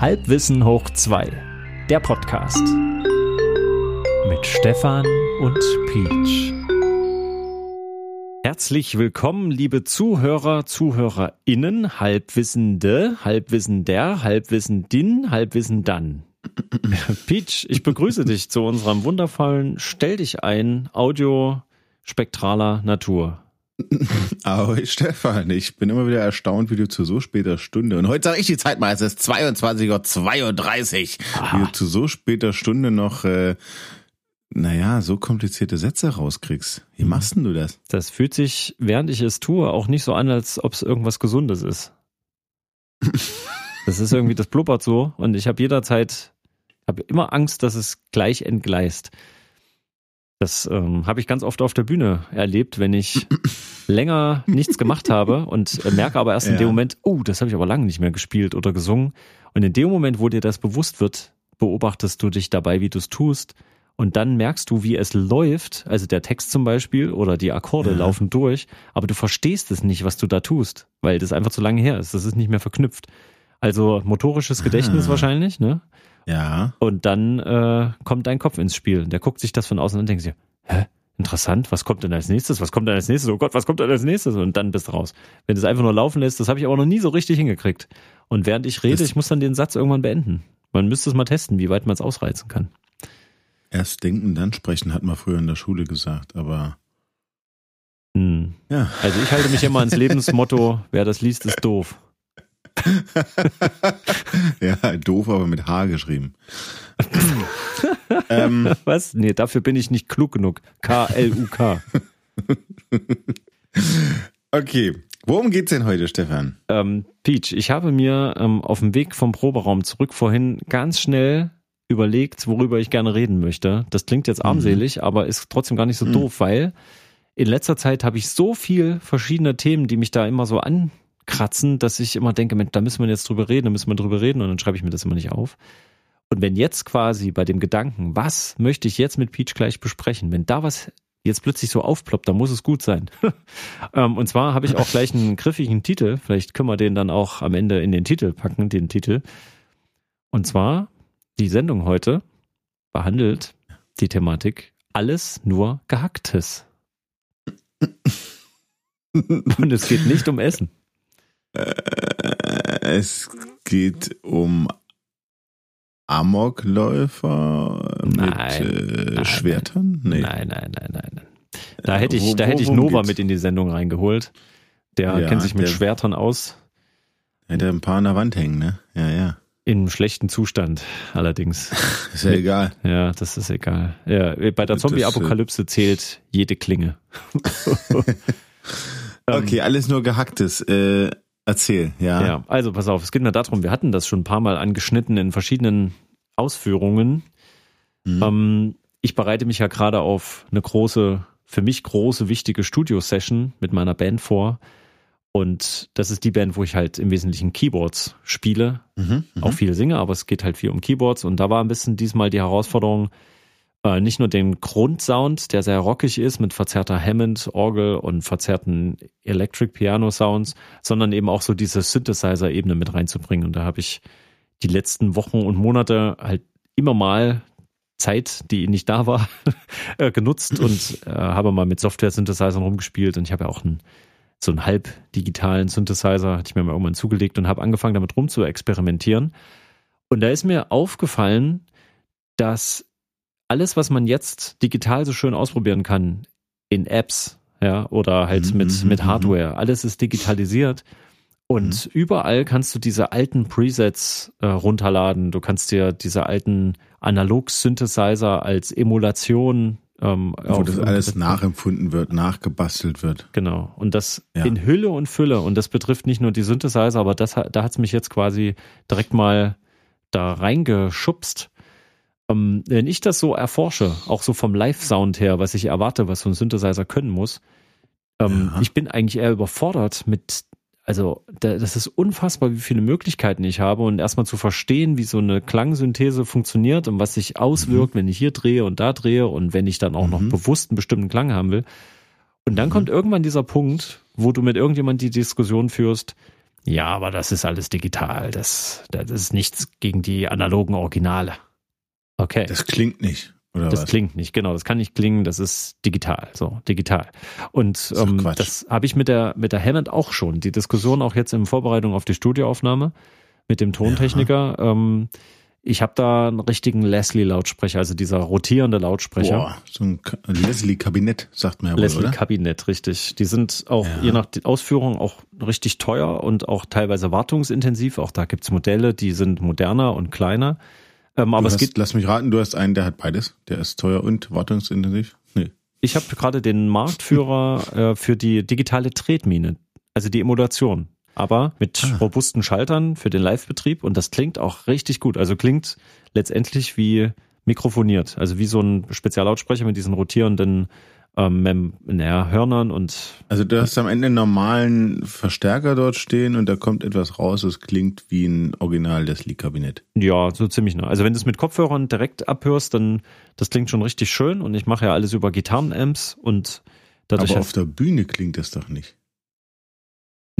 Halbwissen hoch 2, der Podcast. Mit Stefan und Peach. Herzlich willkommen, liebe Zuhörer, ZuhörerInnen, Halbwissende, Halbwissender, Halbwissendin, Halbwissendan. Peach, ich begrüße dich zu unserem wundervollen Stell dich ein Audio spektraler Natur. Ahoi Stefan, ich bin immer wieder erstaunt, wie du zu so später Stunde, und heute sage ich die Zeit mal, es ist 22.32 Uhr, wie du zu so später Stunde noch, äh, naja, so komplizierte Sätze rauskriegst. Wie machst denn du das? Das fühlt sich, während ich es tue, auch nicht so an, als ob es irgendwas Gesundes ist. Das ist irgendwie, das blubbert so und ich habe jederzeit, habe immer Angst, dass es gleich entgleist. Das ähm, habe ich ganz oft auf der Bühne erlebt, wenn ich länger nichts gemacht habe und äh, merke aber erst in dem Moment, oh, das habe ich aber lange nicht mehr gespielt oder gesungen. Und in dem Moment, wo dir das bewusst wird, beobachtest du dich dabei, wie du es tust. Und dann merkst du, wie es läuft, also der Text zum Beispiel oder die Akkorde ja. laufen durch, aber du verstehst es nicht, was du da tust, weil das einfach zu lange her ist. Das ist nicht mehr verknüpft. Also motorisches Gedächtnis ah. wahrscheinlich, ne? Ja. Und dann äh, kommt dein Kopf ins Spiel. Der guckt sich das von außen an und denkt sich, hä? Interessant, was kommt denn als nächstes? Was kommt denn als nächstes? Oh Gott, was kommt denn als nächstes? Und dann bist du raus. Wenn du es einfach nur laufen lässt, das habe ich aber noch nie so richtig hingekriegt. Und während ich rede, das ich muss dann den Satz irgendwann beenden. Man müsste es mal testen, wie weit man es ausreizen kann. Erst denken, dann sprechen, hat man früher in der Schule gesagt, aber. Hm. Ja. Also ich halte mich immer ans Lebensmotto, wer das liest, ist doof. ja, doof, aber mit H geschrieben. ähm, Was? Nee, dafür bin ich nicht klug genug. K-L-U-K. okay. Worum geht's denn heute, Stefan? Ähm, Peach, ich habe mir ähm, auf dem Weg vom Proberaum zurück vorhin ganz schnell überlegt, worüber ich gerne reden möchte. Das klingt jetzt armselig, mhm. aber ist trotzdem gar nicht so mhm. doof, weil in letzter Zeit habe ich so viel verschiedene Themen, die mich da immer so an kratzen, dass ich immer denke, Mensch, da müssen wir jetzt drüber reden, da müssen wir drüber reden und dann schreibe ich mir das immer nicht auf. Und wenn jetzt quasi bei dem Gedanken, was möchte ich jetzt mit Peach gleich besprechen, wenn da was jetzt plötzlich so aufploppt, dann muss es gut sein. Ähm, und zwar habe ich auch gleich einen griffigen Titel, vielleicht können wir den dann auch am Ende in den Titel packen, den Titel. Und zwar die Sendung heute behandelt die Thematik alles nur gehacktes. Und es geht nicht um Essen. Äh, es geht um Amokläufer nein, mit äh, Schwertern? Nee. Nein, nein, nein, nein, nein. Da hätte ich, wo, da hätte ich Nova geht's? mit in die Sendung reingeholt. Der ja, kennt sich mit der, Schwertern aus. Hätte ein paar an der Wand hängen, ne? Ja, ja. In schlechten Zustand, allerdings. ist ja egal. Ja, das ist egal. Ja, bei der Zombie-Apokalypse zählt jede Klinge. okay, alles nur gehacktes. Äh, Erzähl, ja. Ja, also pass auf, es geht mir darum, wir hatten das schon ein paar Mal angeschnitten in verschiedenen Ausführungen. Mhm. Ähm, ich bereite mich ja gerade auf eine große, für mich große, wichtige Studio-Session mit meiner Band vor. Und das ist die Band, wo ich halt im Wesentlichen Keyboards spiele. Mhm, mhm. auch viel singe, aber es geht halt viel um Keyboards. Und da war ein bisschen diesmal die Herausforderung, äh, nicht nur den Grundsound, der sehr rockig ist mit verzerrter Hammond, Orgel und verzerrten Electric Piano Sounds, sondern eben auch so diese Synthesizer-Ebene mit reinzubringen. Und da habe ich die letzten Wochen und Monate halt immer mal Zeit, die nicht da war, äh, genutzt und äh, habe mal mit Software-Synthesizern rumgespielt. Und ich habe ja auch einen, so einen halb digitalen Synthesizer, hatte ich mir mal irgendwann zugelegt und habe angefangen, damit rum zu experimentieren. Und da ist mir aufgefallen, dass alles, was man jetzt digital so schön ausprobieren kann, in Apps, ja, oder halt mhm, mit, mhm, mit mhm. Hardware, alles ist digitalisiert. Und mhm. überall kannst du diese alten Presets äh, runterladen. Du kannst dir diese alten Analog-Synthesizer als Emulation ähm, Wo das alles nachempfunden wird, nachgebastelt wird. Genau. Und das ja. in Hülle und Fülle. Und das betrifft nicht nur die Synthesizer, aber das, da hat es mich jetzt quasi direkt mal da reingeschubst. Ähm, wenn ich das so erforsche, auch so vom Live-Sound her, was ich erwarte, was so ein Synthesizer können muss, ähm, ja. ich bin eigentlich eher überfordert mit, also das ist unfassbar, wie viele Möglichkeiten ich habe und erstmal zu verstehen, wie so eine Klangsynthese funktioniert und was sich auswirkt, mhm. wenn ich hier drehe und da drehe und wenn ich dann auch mhm. noch bewusst einen bestimmten Klang haben will. Und dann mhm. kommt irgendwann dieser Punkt, wo du mit irgendjemand die Diskussion führst, Ja, aber das ist alles digital. Das, das ist nichts gegen die analogen Originale. Okay. Das klingt nicht. Oder das was? klingt nicht, genau. Das kann nicht klingen, das ist digital, so digital. Und doch ähm, das habe ich mit der mit der Hammond auch schon. Die Diskussion auch jetzt in Vorbereitung auf die Studioaufnahme mit dem Tontechniker. Ähm, ich habe da einen richtigen Leslie-Lautsprecher, also dieser rotierende Lautsprecher. Boah, so ein Ka- Leslie-Kabinett, sagt man ja wohl, oder? Leslie-Kabinett, richtig. Die sind auch Ja. je nach Ausführung auch richtig teuer und auch teilweise wartungsintensiv. Auch da gibt's Modelle, die sind moderner und kleiner. Ähm, aber du es hast, geht lass mich raten, du hast einen, der hat beides. Der ist teuer und wartungsintensiv. Nee. Ich habe gerade den Marktführer äh, für die digitale Tretmine, also die Emulation, aber mit Ah. robusten Schaltern für den Live-Betrieb und das klingt auch richtig gut. Also klingt letztendlich wie mikrofoniert, also wie so ein Speziallautsprecher mit diesen rotierenden ähm, naja, Hörnern und Also du hast am Ende einen normalen Verstärker dort stehen und da kommt etwas raus, das klingt wie ein Original Leslie-Kabinett. ja, so ziemlich nah. Also wenn du es mit Kopfhörern direkt abhörst, dann das klingt schon richtig schön und ich mache ja alles über Gitarrenamps und dadurch Aber auf der Bühne klingt das doch nicht.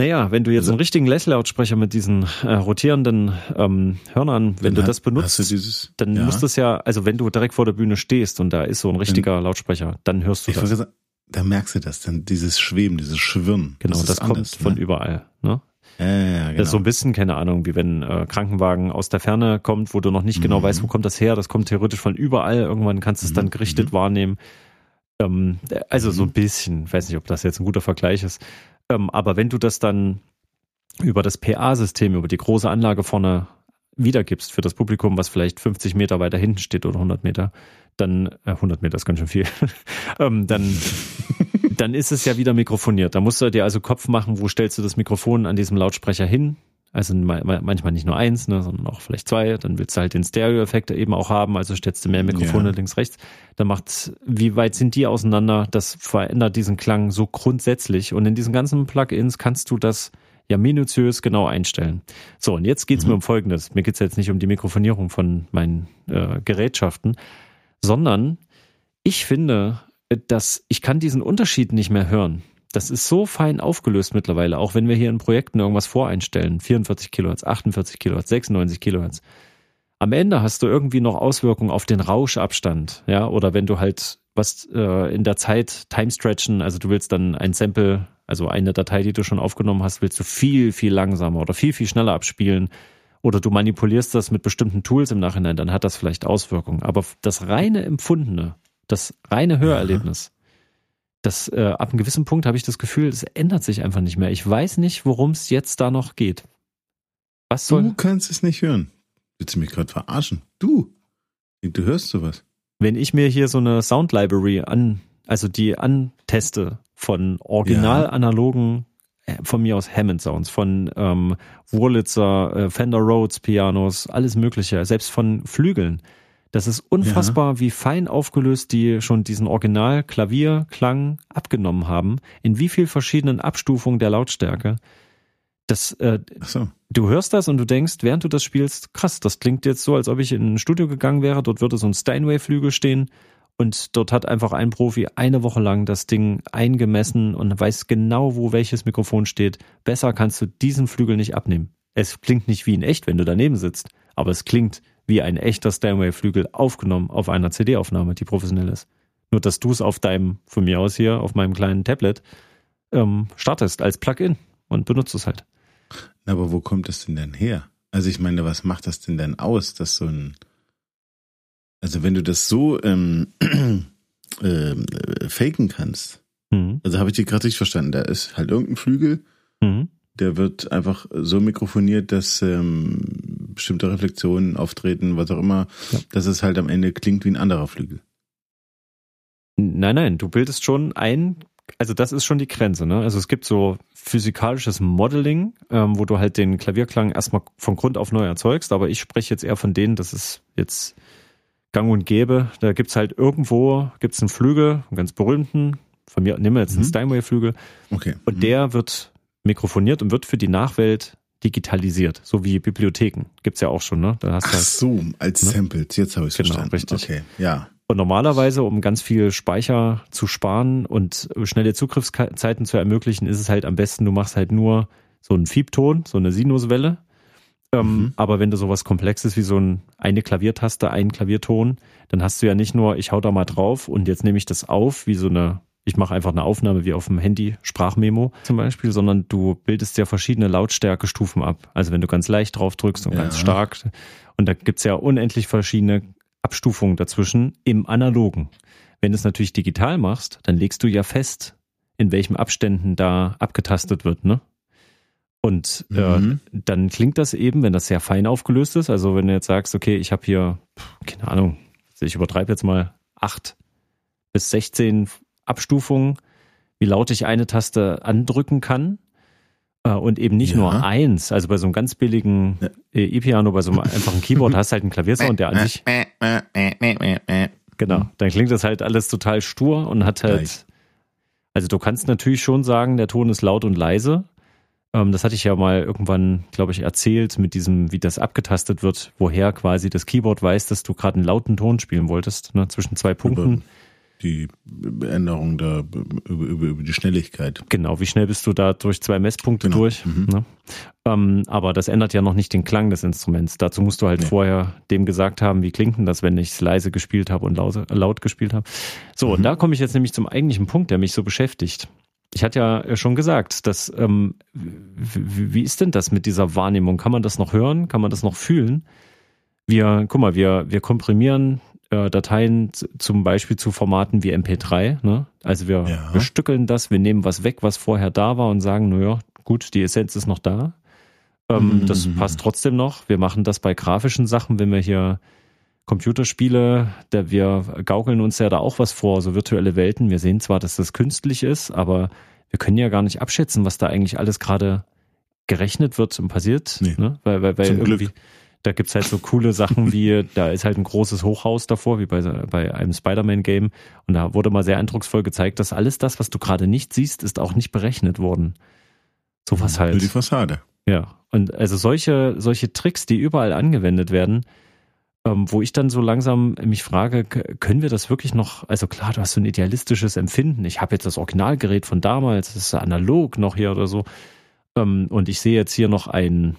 Naja, wenn du jetzt Also- einen richtigen Leslie-Lautsprecher mit diesen äh, rotierenden ähm, Hörnern, wenn Dann du das benutzt, du dieses, dann ja. muss das ja, also wenn du direkt vor der Bühne stehst und da ist so ein richtiger Lautsprecher, dann hörst du das. sagen, da merkst du das, dann dieses Schweben, dieses Schwirren. Genau, das, ist kommt anders, von ne? überall. Ne? Ja, ja, genau. Das ist so ein bisschen, keine Ahnung, wie wenn äh, Krankenwagen aus der Ferne kommt, wo du noch nicht genau Mhm. weißt, wo kommt das her. Das kommt theoretisch von überall. Irgendwann kannst du es dann Mhm, gerichtet wahrnehmen. Ähm, also so ein bisschen, ich weiß nicht, ob das jetzt ein guter Vergleich ist. Ähm, aber wenn du das dann über das PA-System, über die große Anlage vorne wiedergibst für das Publikum, was vielleicht 50 Meter weiter hinten steht oder 100 Meter, dann, äh, 100 Meter ist ganz schön viel, ähm, dann, dann ist es ja wieder mikrofoniert. Da musst du dir also Kopf machen, wo stellst du das Mikrofon an diesem Lautsprecher hin? Also ma- ma- manchmal nicht nur eins, ne, sondern auch vielleicht zwei. Dann willst du halt den Stereo-Effekt eben auch haben, also stellst du mehr Mikrofone Ja. links, rechts. Dann macht, wie weit sind die auseinander? Das verändert diesen Klang so grundsätzlich. Und in diesen ganzen Plugins kannst du das ja minutiös genau einstellen. So, und jetzt geht's Mhm. mir um Folgendes. Mir geht's jetzt nicht um die Mikrofonierung von meinen äh, Gerätschaften, sondern ich finde, dass ich kann diesen Unterschied nicht mehr hören. Das ist so fein aufgelöst mittlerweile, auch wenn wir hier in Projekten irgendwas voreinstellen. 44 Kilohertz, 48 Kilohertz, 96 Kilohertz. Am Ende hast du irgendwie noch Auswirkungen auf den Rauschabstand, ja, oder wenn du halt was äh, in der Zeit time stretchen, also du willst dann ein Sample, also eine Datei, die du schon aufgenommen hast, willst du viel, viel langsamer oder viel, viel schneller abspielen oder du manipulierst das mit bestimmten Tools im Nachhinein, dann hat das vielleicht Auswirkungen. Aber das reine Empfundene, das reine Hörerlebnis, das äh, ab einem gewissen Punkt habe ich das Gefühl, es ändert sich einfach nicht mehr. Ich weiß nicht, worum es jetzt da noch geht. Was soll, Du kannst es nicht hören. Willst du mich gerade verarschen? Du? Du hörst sowas. wenn ich mir hier so eine Sound Library an, also die anteste von original analogen, äh, von mir aus Hammond Sounds, von ähm, Wurlitzer, äh, Fender Rhodes Pianos, alles Mögliche, selbst von Flügeln. Das ist unfassbar, wie fein aufgelöst die schon diesen Original Klavierklang abgenommen haben, in wie viel verschiedenen Abstufungen der Lautstärke. Das, äh, so. du hörst das und du denkst, während du das spielst, krass, das klingt jetzt so, als ob ich in ein Studio gegangen wäre, dort würde so ein Steinway-Flügel stehen und dort hat einfach ein Profi eine Woche lang das Ding eingemessen und weiß genau, wo welches Mikrofon steht. Besser kannst du diesen Flügel nicht abnehmen. Es klingt nicht wie in echt, wenn du daneben sitzt, aber es klingt wie ein echter Steinway-Flügel aufgenommen auf einer CD-Aufnahme, die professionell ist. Nur, dass du es auf deinem, von mir aus hier, auf meinem kleinen Tablet, ähm, startest als Plugin und benutzt es halt. Na, Aber wo kommt das denn denn her? Also ich meine, was macht das denn denn aus, dass so ein also wenn du das so ähm, äh, faken kannst, Mhm. also habe ich dich gerade richtig verstanden, da ist halt irgendein Flügel, Mhm. der wird einfach so mikrofoniert, dass ähm, bestimmte Reflexionen auftreten, was auch immer, Ja. dass es halt am Ende klingt wie ein anderer Flügel. Nein, nein, du bildest schon ein, also das ist schon die Grenze, ne? Also es gibt so physikalisches Modeling, ähm, wo du halt den Klavierklang erstmal von Grund auf neu erzeugst, aber ich spreche jetzt eher von denen, das ist jetzt gang und gäbe. Da gibt's halt irgendwo, gibt's einen Flügel, einen ganz berühmten, von mir, nehmen wir jetzt einen Mhm. Steinway-Flügel, Okay. und Mhm. der wird mikrofoniert und wird für die Nachwelt digitalisiert, so wie Bibliotheken. Gibt's ja auch schon, ne? Da hast du Ach halt so, als Ne? Samples, jetzt habe ich Genau, verstanden. richtig. Okay, ja. Und normalerweise, um ganz viel Speicher zu sparen und schnelle Zugriffszeiten zu ermöglichen, ist es halt am besten, du machst halt nur so ein Fiebton, so eine Sinuswelle. Ähm, mhm. Aber wenn du sowas Komplexes wie so ein, eine Klaviertaste, ein Klavierton, dann hast du ja nicht nur, ich hau da mal drauf und jetzt nehme ich das auf, wie so eine, ich mache einfach eine Aufnahme wie auf dem Handy, Sprachmemo zum Beispiel, sondern du bildest ja verschiedene Lautstärkestufen ab. Also wenn du ganz leicht drauf drückst und ja. ganz stark. Und da gibt's ja unendlich verschiedene Abstufungen dazwischen im Analogen. Wenn du es natürlich digital machst, dann legst du ja fest, in welchen Abständen da abgetastet wird, ne? Und äh, mhm. dann klingt das eben, wenn das sehr fein aufgelöst ist. Also wenn du jetzt sagst, okay, ich habe hier, keine Ahnung, ich übertreibe jetzt mal acht bis 16 Abstufungen, wie laut ich eine Taste andrücken kann. Äh, und eben nicht ja. nur eins. Also bei so einem ganz billigen E-Piano, bei so einem einfachen Keyboard hast du halt einen Klaviersound, der an sich. Genau, dann klingt das halt alles total stur und hat halt. Also du kannst natürlich schon sagen, der Ton ist laut und leise, ähm, das hatte ich ja mal irgendwann, glaube ich, erzählt mit diesem, wie das abgetastet wird, woher quasi das Keyboard weiß, dass du gerade einen lauten Ton spielen wolltest, ne, zwischen zwei Punkten. Über die Änderung da über, über, über die Schnelligkeit. Genau, wie schnell bist du da durch zwei Messpunkte genau. durch? Mhm. Ne? Ähm, aber das ändert ja noch nicht den Klang des Instruments. Dazu musst du halt nee. vorher dem gesagt haben, wie klingt denn das, wenn ich es leise gespielt habe und laut, laut gespielt habe. So, mhm. und da komme ich jetzt nämlich zum eigentlichen Punkt, der mich so beschäftigt ich hatte ja schon gesagt, dass ähm, wie ist denn das mit dieser Wahrnehmung? Kann man das noch hören? Kann man das noch fühlen? Wir, guck mal, wir, wir komprimieren äh, Dateien zum Beispiel zu Formaten wie MP3. Ne? Also wir, ja. wir stückeln das, wir nehmen was weg, was vorher da war und sagen, naja, gut, die Essenz ist noch da. Ähm, mhm. Das passt trotzdem noch. Wir machen das bei grafischen Sachen, wenn wir hier Computerspiele, der wir gaukeln uns ja da auch was vor, so virtuelle Welten. Wir sehen zwar, dass das künstlich ist, aber wir können ja gar nicht abschätzen, was da eigentlich alles gerade gerechnet wird und passiert. Nee, ne? Weil, weil, weil irgendwie, Glück. Da gibt's halt so coole Sachen wie, da ist halt ein großes Hochhaus davor, wie bei, bei einem Spider-Man-Game. Und da wurde mal sehr eindrucksvoll gezeigt, dass alles das, was du gerade nicht siehst, ist auch nicht berechnet worden. Sowas halt. Nur die Fassade. Ja. Und also solche, solche Tricks, die überall angewendet werden, ähm, wo ich dann so langsam mich frage, können wir das wirklich noch, also klar, du hast so ein idealistisches Empfinden. Ich habe jetzt das Originalgerät von damals, das ist analog noch hier oder so. Ähm, und ich sehe jetzt hier noch ein,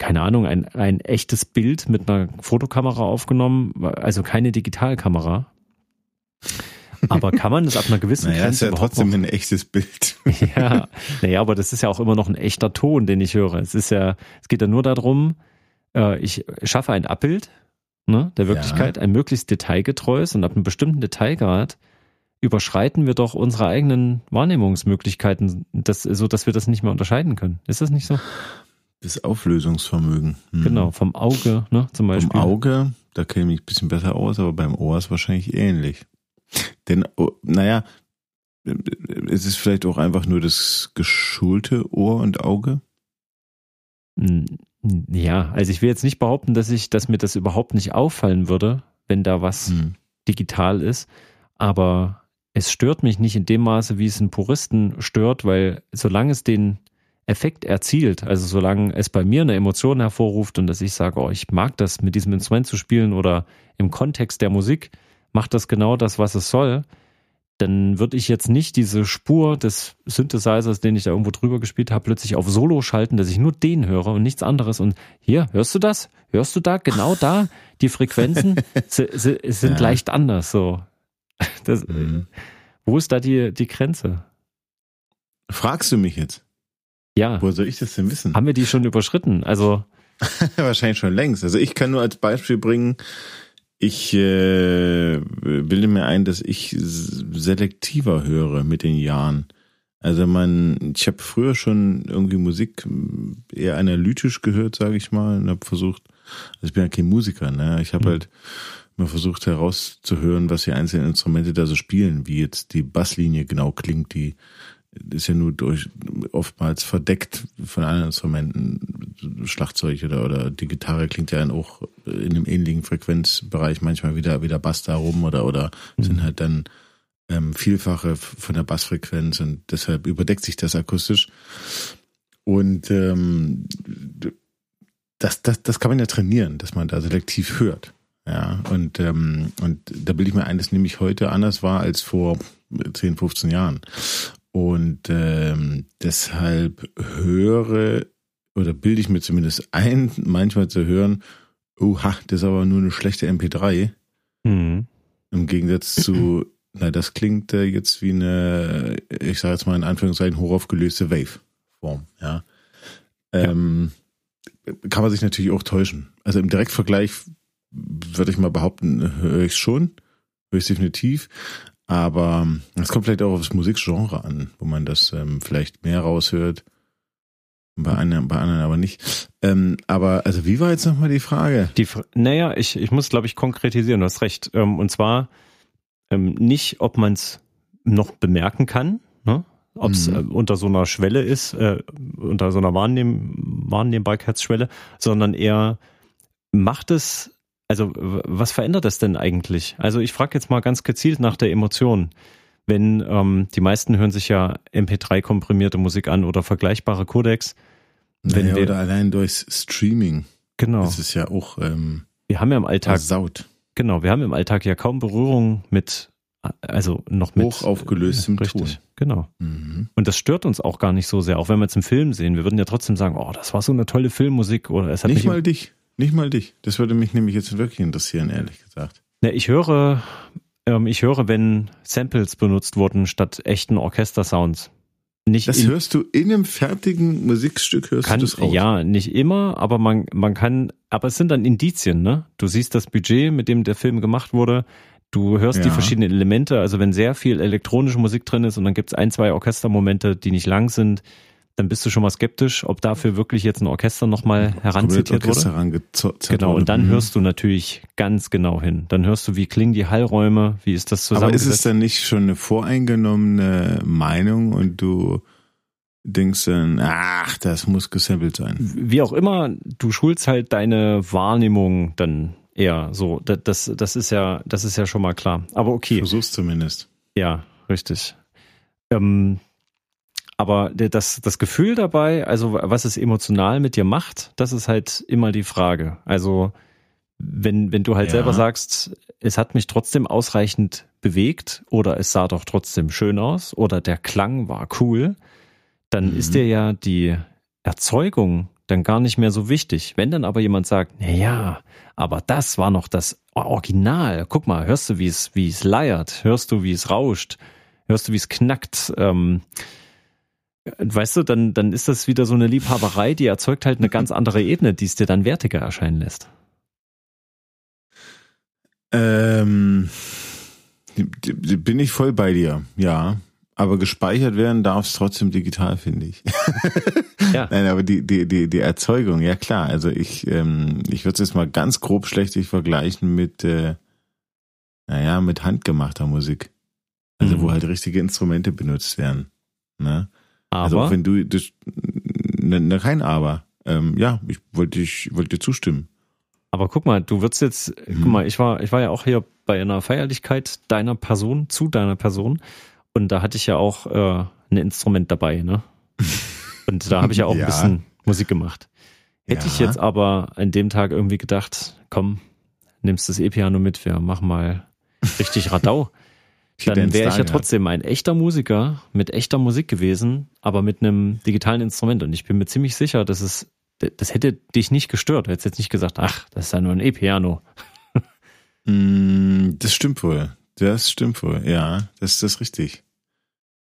keine Ahnung, ein, ein echtes Bild mit einer Fotokamera aufgenommen, also keine Digitalkamera. Aber kann man das ab einer gewissen naja, Grenze ist ja trotzdem noch? ein echtes Bild. ja, naja, aber das ist ja auch immer noch ein echter Ton, den ich höre. Es ist ja, es geht ja nur darum, äh, ich schaffe ein Abbild ne, der Wirklichkeit, ja. ein möglichst detailgetreues und ab einem bestimmten Detailgrad überschreiten wir doch unsere eigenen Wahrnehmungsmöglichkeiten, das, so dass wir das nicht mehr unterscheiden können. Ist das nicht so? Das Auflösungsvermögen. Hm. Genau, vom Auge, ne, zum Beispiel. Vom Auge, da kenne ich ein bisschen besser aus, aber beim Ohr ist wahrscheinlich ähnlich. Denn, oh, naja, es ist vielleicht auch einfach nur das geschulte Ohr und Auge. Ja, also ich will jetzt nicht behaupten, dass ich, dass mir das überhaupt nicht auffallen würde, wenn da was hm. digital ist, aber es stört mich nicht in dem Maße, wie es einen Puristen stört, weil solange es den Effekt erzielt, also solange es bei mir eine Emotion hervorruft und dass ich sage, oh, ich mag das mit diesem Instrument zu spielen oder im Kontext der Musik macht das genau das, was es soll, dann würde ich jetzt nicht diese Spur des Synthesizers, den ich da irgendwo drüber gespielt habe, plötzlich auf Solo schalten, dass ich nur den höre und nichts anderes. Und hier, hörst du das? Hörst du da? Genau da? Die Frequenzen sind ja. leicht anders. So, das, mhm. Wo ist da die, die Grenze? Fragst du mich jetzt? Ja. Wo soll ich das denn wissen? Haben wir die schon überschritten? Also wahrscheinlich schon längst. Also ich kann nur als Beispiel bringen, ich äh, bilde mir ein, dass ich selektiver höre mit den Jahren. Also man, ich habe früher schon irgendwie Musik eher analytisch gehört, sage ich mal, und habe versucht, also ich bin ja kein Musiker, ne? Ich habe mhm. halt mal versucht herauszuhören, was die einzelnen Instrumente da so spielen, wie jetzt die Basslinie genau klingt, die ist ja nur durch oftmals verdeckt von anderen Instrumenten, Schlagzeug oder, oder die Gitarre klingt ja dann auch in einem ähnlichen Frequenzbereich manchmal wieder wieder Bass da rum oder oder mhm. sind halt dann ähm, Vielfache von der Bassfrequenz und deshalb überdeckt sich das akustisch. Und ähm, das, das, das kann man ja trainieren, dass man da selektiv hört. Ja, und, ähm, und da bilde ich mir ein, dass nämlich heute anders war als vor 10, 15 Jahren. Und ähm, deshalb höre oder bilde ich mir zumindest ein, manchmal zu hören, oha, das ist aber nur eine schlechte MP3. Mhm. Im Gegensatz zu, na, das klingt äh, jetzt wie eine, ich sage jetzt mal in Anführungszeichen, hochaufgelöste Wave-Form, ja. Ähm, ja. Kann man sich natürlich auch täuschen. Also im Direktvergleich würde ich mal behaupten, höre ich schon, höre ich definitiv. Aber es kommt vielleicht auch aufs Musikgenre an, wo man das ähm, vielleicht mehr raushört. Bei anderen, bei anderen aber nicht. Ähm, aber also wie war jetzt nochmal die Frage? Die, naja, ich, ich muss, glaube ich, konkretisieren, du hast recht. Ähm, und zwar ähm, nicht, ob man es noch bemerken kann, ne? ob es mhm. äh, unter so einer Schwelle ist, äh, unter so einer Wahrnehm Wahrnehmbarkeitsschwelle, sondern eher macht es also was verändert das denn eigentlich? Also ich frage jetzt mal ganz gezielt nach der Emotion. Wenn ähm, die meisten hören sich ja MP3 komprimierte Musik an oder vergleichbare Codecs. Wenn naja, oder allein durchs Streaming. Genau. Das ist ja auch. Ähm, wir haben ja im Alltag. Saut. Genau, wir haben im Alltag ja kaum Berührung mit, also noch mit hoch aufgelöstem äh, richtig, Ton. Genau. Mhm. Und das stört uns auch gar nicht so sehr, auch wenn wir es im Film sehen. Wir würden ja trotzdem sagen, oh, das war so eine tolle Filmmusik oder es hat nicht mal dich. Nicht mal dich. Das würde mich nämlich jetzt wirklich interessieren, ehrlich gesagt. Ja, ich höre, ähm, ich höre, wenn Samples benutzt wurden statt echten Orchestersounds. Nicht das hörst du in einem fertigen Musikstück, hörst kann, du das raus? Ja, nicht immer, aber man, man kann, aber es sind dann Indizien, ne? Du siehst das Budget, mit dem der Film gemacht wurde. Du hörst ja. die verschiedenen Elemente, also wenn sehr viel elektronische Musik drin ist und dann gibt es ein, zwei Orchestermomente, die nicht lang sind, dann bist du schon mal skeptisch, ob dafür wirklich jetzt ein Orchester nochmal heranzitiert wurde. Genau, und dann mhm. hörst du natürlich ganz genau hin. Dann hörst du, wie klingen die Hallräume, wie ist das zusammen. Aber ist es dann nicht schon eine voreingenommene Meinung und du denkst dann, ach, das muss gesampelt sein? Wie auch immer, du schulst halt deine Wahrnehmung dann eher so. Das, das ist ja, das ist ja schon mal klar. Aber okay. Versuchst zumindest. Ja, richtig. Ähm, aber das, das Gefühl dabei, also was es emotional mit dir macht, das ist halt immer die Frage. Also wenn, wenn du halt ja. selber sagst, es hat mich trotzdem ausreichend bewegt oder es sah doch trotzdem schön aus oder der Klang war cool, dann mhm. ist dir ja die Erzeugung dann gar nicht mehr so wichtig. Wenn dann aber jemand sagt, na ja, aber das war noch das Original. Guck mal, hörst du, wie es, wie es leiert? Hörst du, wie es rauscht? Hörst du, wie es knackt? Ähm, Weißt du, dann, dann ist das wieder so eine Liebhaberei, die erzeugt halt eine ganz andere Ebene, die es dir dann wertiger erscheinen lässt. Ähm, bin ich voll bei dir, ja. Aber gespeichert werden darf es trotzdem digital, finde ich. ja. Nein, aber die, die, die, die Erzeugung, ja klar. Also ich, ähm, ich würde es jetzt mal ganz grob schlechtig vergleichen mit, äh, naja, mit handgemachter Musik. Also mhm. wo halt richtige Instrumente benutzt werden. Ne? Aber. Also auch wenn du das, ne, ne, kein Aber. Ähm, ja, ich wollte ich wollte dir zustimmen. Aber guck mal, du würdest jetzt, hm. guck mal, ich war, ich war ja auch hier bei einer Feierlichkeit deiner Person, zu deiner Person. Und da hatte ich ja auch äh, ein Instrument dabei, ne? Und da habe ich ja auch ja. ein bisschen Musik gemacht. Hätte ja. ich jetzt aber an dem Tag irgendwie gedacht, komm, nimmst das E-Piano mit, wir machen mal richtig Radau dann wäre ich ja trotzdem ein echter Musiker mit echter Musik gewesen, aber mit einem digitalen Instrument. Und ich bin mir ziemlich sicher, dass es, das hätte dich nicht gestört. Du hättest jetzt nicht gesagt, ach, das ist ja nur ein E-Piano. Mm, das stimmt wohl. Das stimmt wohl. Ja, das, das ist richtig.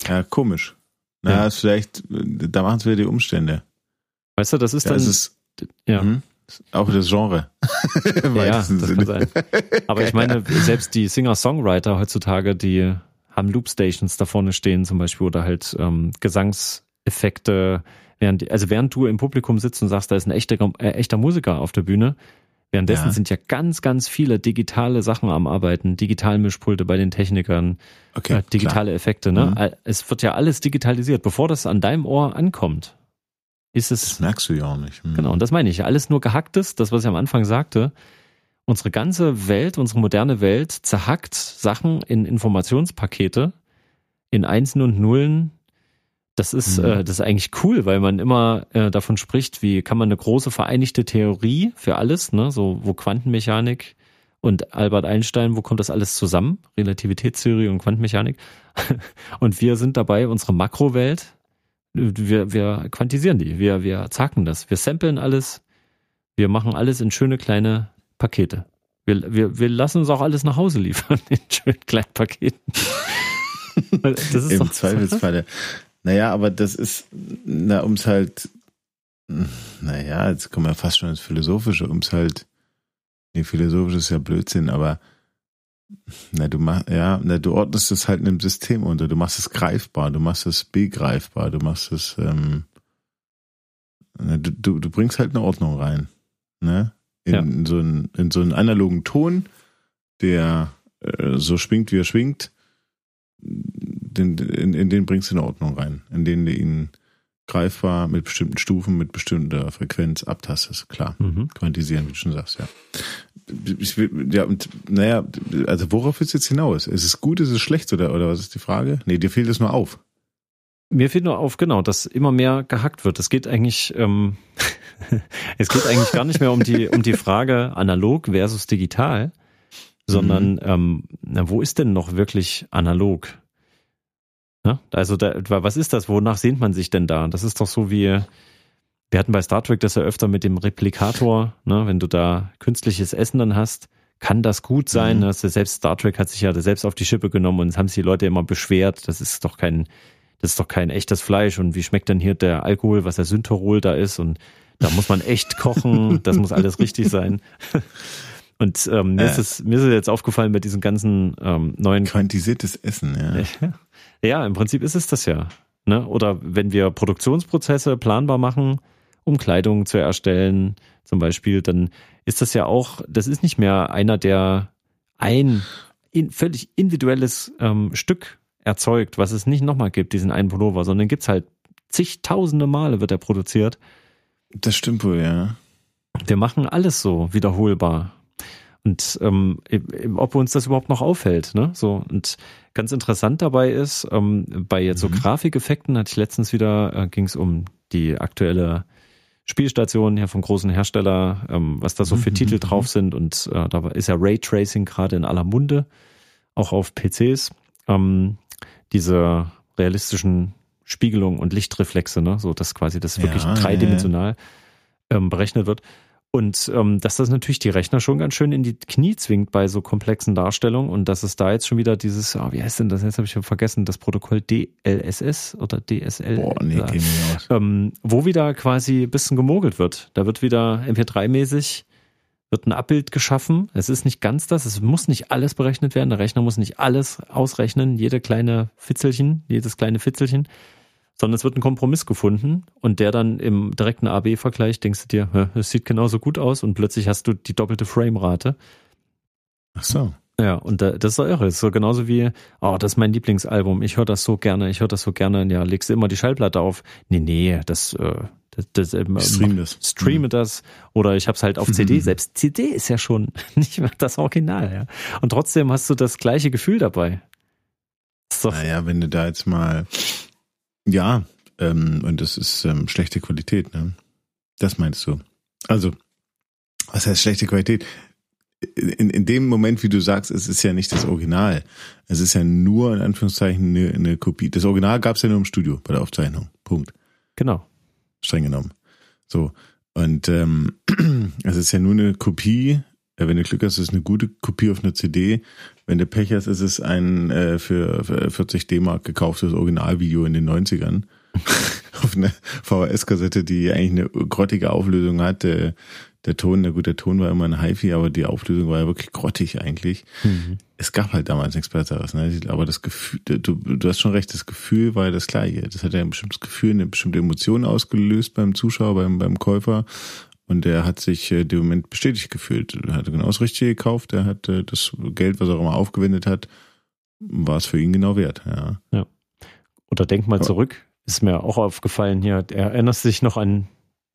Ja, komisch. Na, ja. vielleicht, da machen es wieder die Umstände. Weißt du, das ist dann. Das ist, ja. Mh, auch das Genre. ja, das kann sein. Aber ich meine, selbst die Singer-Songwriter heutzutage, die haben Loop-Stations da vorne stehen zum Beispiel oder halt ähm, Gesangseffekte. Während, also während du im Publikum sitzt und sagst, da ist ein echter, äh, echter Musiker auf der Bühne, währenddessen ja. sind ja ganz, ganz viele digitale Sachen am Arbeiten, Digitalmischpulte bei den Technikern, okay, äh, digitale klar. Effekte. Ne? Mhm. Es wird ja alles digitalisiert, bevor das an deinem Ohr ankommt ist es. Das merkst du ja auch nicht. Hm. Genau, und das meine ich. Alles nur gehacktes, das, was ich am Anfang sagte. Unsere ganze Welt, unsere moderne Welt zerhackt Sachen in Informationspakete, in Einsen und Nullen. Das ist, mhm. äh, das ist eigentlich cool, weil man immer äh, davon spricht, wie kann man eine große vereinigte Theorie für alles, ne, so wo Quantenmechanik und Albert Einstein, wo kommt das alles zusammen? Relativitätstheorie und Quantenmechanik. Und wir sind dabei, unsere Makrowelt, wir, wir quantisieren die, wir, wir zacken das, wir samplen alles, wir machen alles in schöne kleine Pakete. Wir, wir, wir lassen uns auch alles nach Hause liefern in schönen kleinen Paketen. Das ist Im Zweifelsfalle. Naja, aber das ist, na, ums halt, naja, jetzt kommen wir fast schon ins Philosophische, ums halt, nee, philosophisch ist ja Blödsinn, aber na, du machst, ja, na, du ordnest es halt in einem System unter, du machst es greifbar, du machst es begreifbar, du machst es, ähm, na, du, du, du bringst halt eine Ordnung rein, ne? In, ja. in so einen, in so einen analogen Ton, der äh, so schwingt, wie er schwingt, den, in, in den bringst du eine Ordnung rein, in denen du ihn greifbar mit bestimmten Stufen, mit bestimmter Frequenz abtastest. Klar, mhm. quantisieren, wie du schon sagst, ja. Ich will, ja, und naja, also worauf ist jetzt hinaus? Ist es gut, ist es schlecht oder, oder was ist die Frage? Nee, dir fehlt es nur auf. Mir fehlt nur auf, genau, dass immer mehr gehackt wird. Es geht eigentlich, ähm, es geht eigentlich gar nicht mehr um die, um die Frage analog versus digital, sondern mhm. ähm, na, wo ist denn noch wirklich analog? Ja, also da, was ist das? Wonach sehnt man sich denn da? Das ist doch so wie, wir hatten bei Star Trek das ja öfter mit dem Replikator, ne? wenn du da künstliches Essen dann hast, kann das gut sein. Mhm. Dass selbst Star Trek hat sich ja selbst auf die Schippe genommen und es haben sich die Leute immer beschwert, das ist doch kein, das ist doch kein echtes Fleisch und wie schmeckt denn hier der Alkohol, was der Synthorol da ist und da muss man echt kochen, das muss alles richtig sein. Und ähm, mir, äh. ist es, mir ist es jetzt aufgefallen bei diesen ganzen ähm, neuen. Quantisiertes Essen, ja. ja, im Prinzip ist es das ja. Ne? Oder wenn wir Produktionsprozesse planbar machen, um Kleidung zu erstellen, zum Beispiel, dann ist das ja auch, das ist nicht mehr einer, der ein in, völlig individuelles ähm, Stück erzeugt, was es nicht nochmal gibt, diesen einen Pullover, sondern gibt's halt zigtausende Male wird er produziert. Das stimmt wohl, ja. Wir machen alles so wiederholbar. Und ähm, ob uns das überhaupt noch auffällt, ne? So und ganz interessant dabei ist, ähm, bei jetzt so mhm. Grafikeffekten hatte ich letztens wieder, äh, ging es um die aktuelle Spielstation hier vom großen Hersteller, ähm, was da so für mhm. Titel mhm, drauf mhm. sind und äh, da ist ja Raytracing gerade in aller Munde, auch auf PCs. Ähm, diese realistischen Spiegelungen und Lichtreflexe, ne? so dass quasi das wirklich ja, dreidimensional ja. ähm, berechnet wird. Und ähm, dass das natürlich die Rechner schon ganz schön in die Knie zwingt bei so komplexen Darstellungen und dass es da jetzt schon wieder dieses, oh, wie heißt denn das? Jetzt habe ich schon vergessen, das Protokoll DLSS oder DSL. Boah, nee, äh, aus. Ähm, wo wieder quasi ein bisschen gemogelt wird. Da wird wieder MP3-mäßig wird ein Abbild geschaffen. Es ist nicht ganz das, es muss nicht alles berechnet werden. Der Rechner muss nicht alles ausrechnen, jede kleine Fitzelchen, jedes kleine Fitzelchen sondern es wird ein Kompromiss gefunden und der dann im direkten AB-Vergleich denkst du dir, es sieht genauso gut aus und plötzlich hast du die doppelte Framerate. Ach so. Ja, und das ist so irre. Das ist so genauso wie, oh, das ist mein Lieblingsalbum. Ich höre das so gerne, ich höre das so gerne. Ja, legst du immer die Schallplatte auf. Nee, nee, das, äh, das, das äh, stream das. streame mhm. das. Oder ich hab's halt auf CD. Mhm. Selbst CD ist ja schon nicht mehr das Original, ja. Und trotzdem hast du das gleiche Gefühl dabei. So. Naja, wenn du da jetzt mal ja, ähm, und das ist ähm, schlechte Qualität, ne? Das meinst du. Also, was heißt schlechte Qualität? In, in dem Moment, wie du sagst, es ist ja nicht das Original. Es ist ja nur in Anführungszeichen eine, eine Kopie. Das Original gab es ja nur im Studio bei der Aufzeichnung. Punkt. Genau. Streng genommen. So. Und ähm, es ist ja nur eine Kopie. Wenn du Glück hast, ist es eine gute Kopie auf einer CD. Wenn du Pech hast, ist es ein äh, für, für 40 D-Mark gekauftes Originalvideo in den 90ern. Auf einer VHS-Kassette, die eigentlich eine grottige Auflösung hat. Der, der Ton, der gut, der Ton war immer ein HiFi, aber die Auflösung war ja wirklich grottig eigentlich. Mhm. Es gab halt damals nichts Besseres, ne? Aber das Gefühl, du, du hast schon recht, das Gefühl war ja das gleiche. Das hat ja ein bestimmtes Gefühl, eine bestimmte Emotion ausgelöst beim Zuschauer, beim, beim Käufer. Und er hat sich äh, dem Moment bestätigt gefühlt. Er hatte genau das Richtige gekauft. Er hat äh, das Geld, was er auch immer aufgewendet hat, war es für ihn genau wert. Ja. ja. Oder denk mal zurück. Ist mir auch aufgefallen hier. Er erinnert sich noch an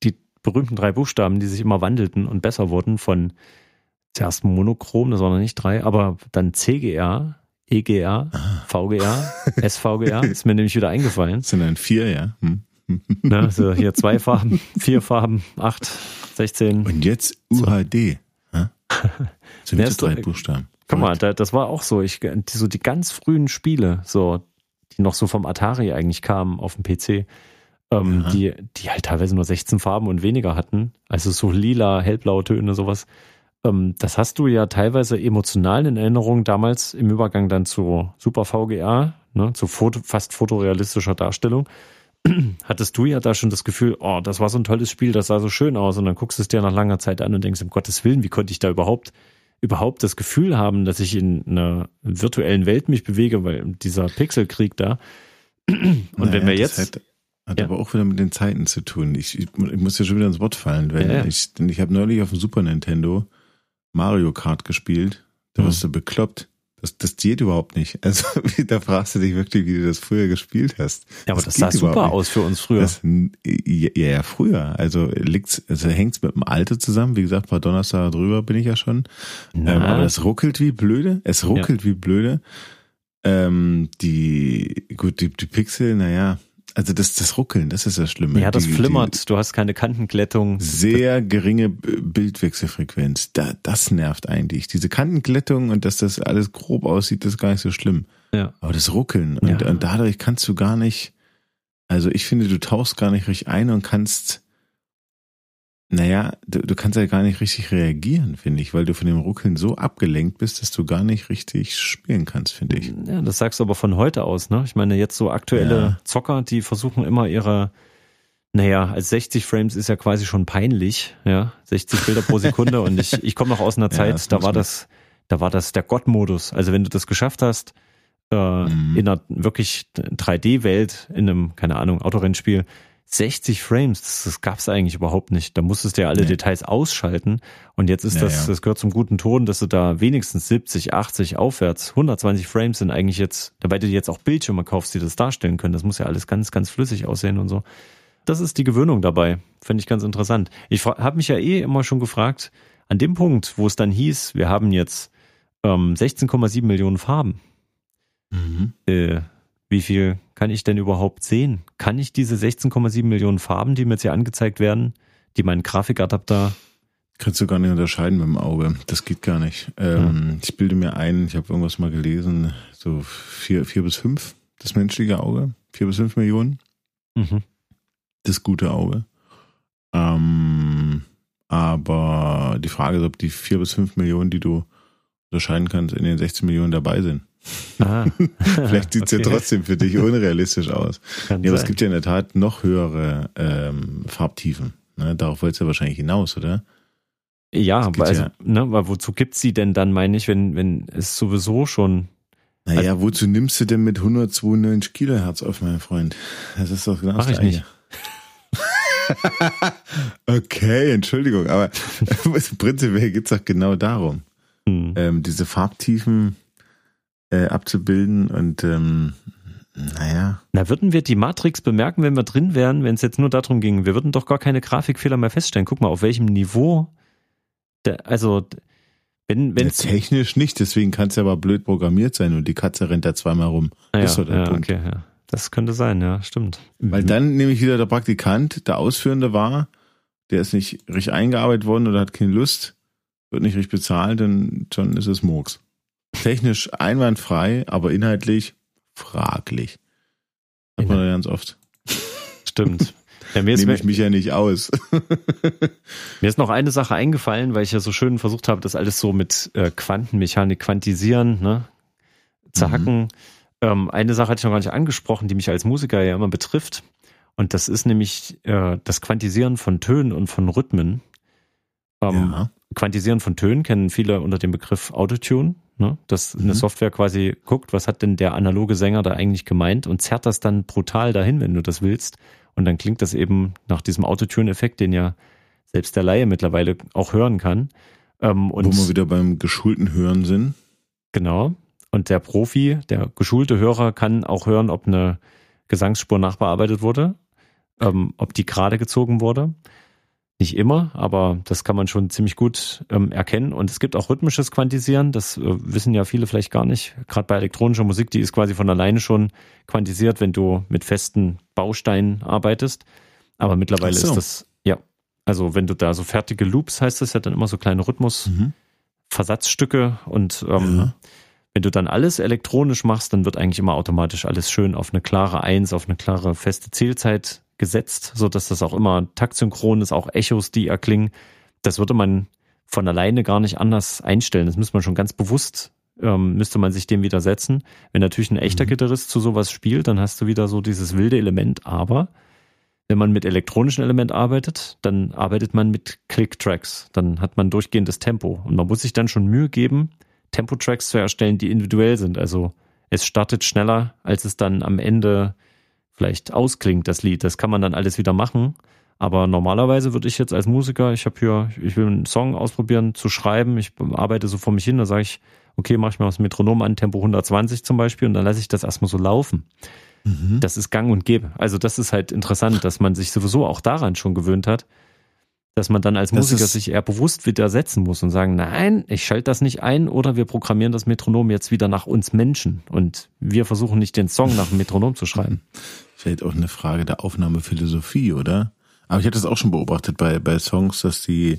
die berühmten drei Buchstaben, die sich immer wandelten und besser wurden von zuerst Monochrom, das waren noch nicht drei, aber dann CGR, EGR, VGR, SVGR, ist mir nämlich wieder eingefallen. Das sind dann vier, ja. Hm. Ne, so hier zwei Farben, vier Farben, acht, 16. Und jetzt UHD. Sind ja, drei Buchstaben. Guck mal, da, das war auch so. Ich, die, so die ganz frühen Spiele, so, die noch so vom Atari eigentlich kamen auf dem PC, ähm, die, die halt teilweise nur 16 Farben und weniger hatten. Also so lila, hellblaue Töne, sowas. Ähm, das hast du ja teilweise emotional in Erinnerung damals im Übergang dann zu Super VGA, ne, zu Foto, fast fotorealistischer Darstellung. Hattest du ja da schon das Gefühl, oh, das war so ein tolles Spiel, das sah so schön aus, und dann guckst du es dir nach langer Zeit an und denkst, um Gottes Willen, wie konnte ich da überhaupt überhaupt das Gefühl haben, dass ich in einer virtuellen Welt mich bewege, weil dieser Pixelkrieg da. Und naja, wenn wir jetzt. Hat, hat ja. aber auch wieder mit den Zeiten zu tun. Ich, ich, ich muss ja schon wieder ins Wort fallen, weil ja, ja. ich, ich habe neulich auf dem Super Nintendo Mario Kart gespielt. Da mhm. warst du bekloppt. Das, das geht überhaupt nicht. Also da fragst du dich wirklich, wie du das früher gespielt hast. Ja, aber das, das sah super aus für uns früher. Das, ja, ja, früher. Also liegt's, also hängt's mit dem Alter zusammen. Wie gesagt, paar Donnerstag drüber bin ich ja schon. Ähm, aber es ruckelt wie blöde. Es ruckelt ja. wie blöde. Ähm, die, gut, die, die Pixel, naja, also das, das Ruckeln, das ist das Schlimme. Ja, das die, flimmert, die, du hast keine Kantenglättung. Sehr geringe Bildwechselfrequenz. Da, das nervt eigentlich. Diese Kantenglättung und dass das alles grob aussieht, das ist gar nicht so schlimm. Ja. Aber das Ruckeln und, ja. und dadurch kannst du gar nicht, also ich finde, du tauchst gar nicht richtig ein und kannst naja, du, du kannst ja gar nicht richtig reagieren, finde ich, weil du von dem Ruckeln so abgelenkt bist, dass du gar nicht richtig spielen kannst, finde ich. Ja, das sagst du aber von heute aus, ne? Ich meine, jetzt so aktuelle ja. Zocker, die versuchen immer ihre, naja, als 60 Frames ist ja quasi schon peinlich, ja, 60 Bilder pro Sekunde und ich, ich komme noch aus einer Zeit, ja, da war das, da war das der Gott-Modus. Also wenn du das geschafft hast, äh, mhm. in einer wirklich 3D-Welt, in einem, keine Ahnung, Autorennspiel, 60 Frames, das, das gab es eigentlich überhaupt nicht. Da musstest du ja alle nee. Details ausschalten. Und jetzt ist ja, das, ja. das gehört zum guten Ton, dass du da wenigstens 70, 80 aufwärts, 120 Frames sind eigentlich jetzt, dabei du jetzt auch Bildschirme kaufst, die das darstellen können. Das muss ja alles ganz, ganz flüssig aussehen und so. Das ist die Gewöhnung dabei. Finde ich ganz interessant. Ich habe mich ja eh immer schon gefragt, an dem Punkt, wo es dann hieß, wir haben jetzt ähm, 16,7 Millionen Farben. Mhm. Äh, wie viel kann ich denn überhaupt sehen? Kann ich diese 16,7 Millionen Farben, die mir jetzt hier angezeigt werden, die mein Grafikadapter Kannst du gar nicht unterscheiden mit dem Auge. Das geht gar nicht. Ähm, ja. Ich bilde mir ein, ich habe irgendwas mal gelesen, so vier, vier bis fünf, das menschliche Auge. Vier bis fünf Millionen. Mhm. Das gute Auge. Ähm, aber die Frage ist, ob die vier bis fünf Millionen, die du unterscheiden kannst, in den 16 Millionen dabei sind. Ah. Vielleicht sieht's okay. ja trotzdem für dich unrealistisch aus. Kann ja, aber es gibt ja in der Tat noch höhere ähm, Farbtiefen. Ne? Darauf wolltest du ja wahrscheinlich hinaus, oder? Ja, aber also, ja, ne, weil wozu gibt sie denn dann, meine ich, wenn, wenn es sowieso schon. Naja, also, wozu nimmst du denn mit 192 Kilohertz auf, mein Freund? Das ist doch genau Mach das ich nicht. okay, Entschuldigung, aber prinzipiell geht's doch genau darum. Hm. Ähm, diese Farbtiefen äh, abzubilden und ähm, naja. Na, würden wir die Matrix bemerken, wenn wir drin wären, wenn es jetzt nur darum ging, wir würden doch gar keine Grafikfehler mehr feststellen. Guck mal, auf welchem Niveau, der, also wenn wenn ja, technisch nicht, deswegen kann es ja aber blöd programmiert sein und die Katze rennt da zweimal rum. Ah, das ja, ja, Punkt. Okay, ja. Das könnte sein, ja, stimmt. Weil mhm. dann nämlich wieder der Praktikant, der Ausführende war, der ist nicht richtig eingearbeitet worden oder hat keine Lust, wird nicht richtig bezahlt, dann, dann ist es Murks. Technisch einwandfrei, aber inhaltlich fraglich. Hat man ja ganz oft. Stimmt. Ja, mir Nehme ich mich ja nicht aus. mir ist noch eine Sache eingefallen, weil ich ja so schön versucht habe, das alles so mit äh, Quantenmechanik quantisieren, ne, zu hacken. Mhm. Ähm, eine Sache hatte ich noch gar nicht angesprochen, die mich als Musiker ja immer betrifft. Und das ist nämlich äh, das Quantisieren von Tönen und von Rhythmen. Ähm, ja. Quantisieren von Tönen kennen viele unter dem Begriff Autotune, ne? dass mhm. eine Software quasi guckt, was hat denn der analoge Sänger da eigentlich gemeint und zerrt das dann brutal dahin, wenn du das willst. Und dann klingt das eben nach diesem Autotune-Effekt, den ja selbst der Laie mittlerweile auch hören kann. Ähm, und Wo wir wieder beim geschulten Hören sind. Genau. Und der Profi, der geschulte Hörer kann auch hören, ob eine Gesangsspur nachbearbeitet wurde, ähm, ob die gerade gezogen wurde. Nicht immer, aber das kann man schon ziemlich gut ähm, erkennen. Und es gibt auch rhythmisches Quantisieren, das äh, wissen ja viele vielleicht gar nicht. Gerade bei elektronischer Musik, die ist quasi von alleine schon quantisiert, wenn du mit festen Bausteinen arbeitest. Aber mittlerweile so. ist das, ja, also wenn du da so fertige Loops, heißt das ja dann immer so kleine Rhythmusfetzen, Versatzstücke und ähm, ja. wenn du dann alles elektronisch machst, dann wird eigentlich immer automatisch alles schön auf eine klare Eins, auf eine klare feste Zählzeit gesetzt, so dass das auch immer taktsynchron ist, auch Echos, die erklingen. Das würde man von alleine gar nicht anders einstellen. Das müsste man schon ganz bewusst, ähm, müsste man sich dem widersetzen. Wenn natürlich ein echter mhm. Gitarrist zu sowas spielt, dann hast du wieder so dieses wilde Element, aber wenn man mit elektronischen Element arbeitet, dann arbeitet man mit Click-Tracks. Dann hat man durchgehendes Tempo. Und man muss sich dann schon Mühe geben, Tempo-Tracks zu erstellen, die individuell sind. Also es startet schneller, als es dann am Ende vielleicht ausklingt, das Lied. Das kann man dann alles wieder machen. Aber normalerweise würde ich jetzt als Musiker, ich habe hier, ich will einen Song ausprobieren zu schreiben, ich arbeite so vor mich hin, da sage ich, okay, mache ich mal das Metronom an, Tempo 120 zum Beispiel, und dann lasse ich das erstmal so laufen. Mhm. Das ist gang und gäbe. Also das ist halt interessant, dass man sich sowieso auch daran schon gewöhnt hat, dass man dann als das Musiker sich eher bewusst widersetzen muss und sagen, nein, ich schalte das nicht ein oder wir programmieren das Metronom jetzt wieder nach uns Menschen und wir versuchen nicht den Song nach dem Metronom zu schreiben. Vielleicht auch eine Frage der Aufnahmephilosophie, oder? Aber ich hatte das auch schon beobachtet bei, bei Songs, dass die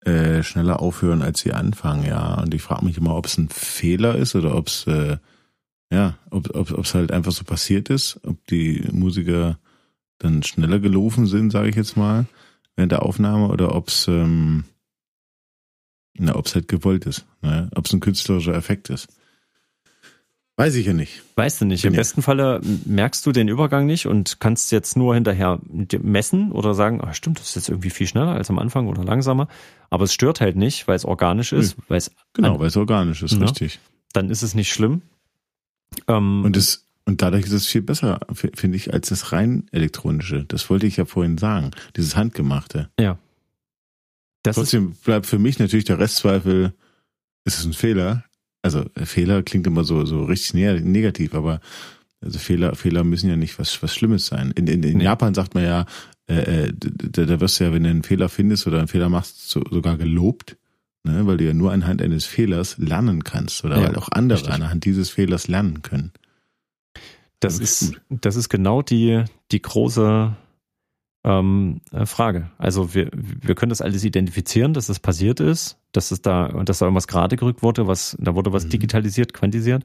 äh, schneller aufhören, als sie anfangen, ja. Und ich frage mich immer, ob es ein Fehler ist oder ob es äh, ja, ob ob ob, halt einfach so passiert ist, ob die Musiker dann schneller gelaufen sind, sage ich jetzt mal, während der Aufnahme, oder ob es ähm, na, ob es halt gewollt ist, ne? ob es ein künstlerischer Effekt ist. Weiß ich ja nicht. Weißt du nicht. Im ja. besten Falle merkst du den Übergang nicht und kannst jetzt nur hinterher messen oder sagen, ah, stimmt, das ist jetzt irgendwie viel schneller als am Anfang oder langsamer. Aber es stört halt nicht, weil es organisch ist. Weil es genau, weil es organisch ist, ja. richtig. Dann ist es nicht schlimm. Ähm, und es und dadurch ist es viel besser, finde ich, als das rein elektronische. Das wollte ich ja vorhin sagen. Dieses handgemachte. Ja. Das Trotzdem bleibt für mich natürlich der Restzweifel, ist es ein Fehler? Also Fehler klingt immer so so richtig negativ, aber also Fehler Fehler müssen ja nicht was was Schlimmes sein. In, in, in nee. Japan sagt man ja, äh, äh da, da wirst du ja, wenn du einen Fehler findest oder einen Fehler machst, so, sogar gelobt ne? weil du ja nur anhand eines Fehlers lernen kannst oder ja, weil auch andere richtig. anhand dieses Fehlers lernen können. Das, das ist, das ist genau die, die große ähm, äh, Frage. Also wir, wir können das alles identifizieren, dass das passiert ist, dass es da, dass da irgendwas gerade gerückt wurde, was, da wurde was mhm. digitalisiert, quantisiert.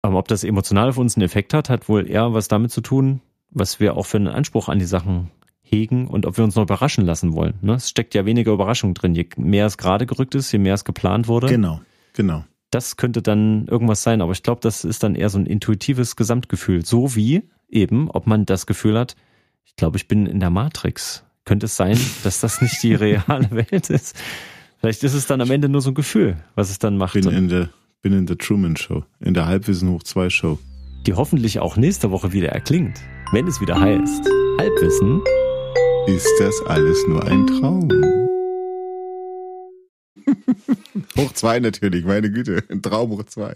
Aber ob das emotional auf uns einen Effekt hat, hat wohl eher was damit zu tun, was wir auch für einen Anspruch an die Sachen hegen und ob wir uns noch überraschen lassen wollen. Ne? Es steckt ja weniger Überraschung drin. Je mehr es gerade gerückt ist, je mehr es geplant wurde. Genau, genau. Das könnte dann irgendwas sein, aber ich glaube, das ist dann eher so ein intuitives Gesamtgefühl. So wie eben, ob man das Gefühl hat, ich glaube, ich bin in der Matrix. Könnte es sein, dass das nicht die reale Welt ist? Vielleicht ist es dann am Ende nur so ein Gefühl, was es dann macht. Bin in der, bin in der Truman Show, in der Halbwissen hoch 2 Show. Die hoffentlich auch nächste Woche wieder erklingt, wenn es wieder heißt Halbwissen ist das alles nur ein Traum? hoch zwei natürlich, meine Güte. Ein Traum hoch zwei.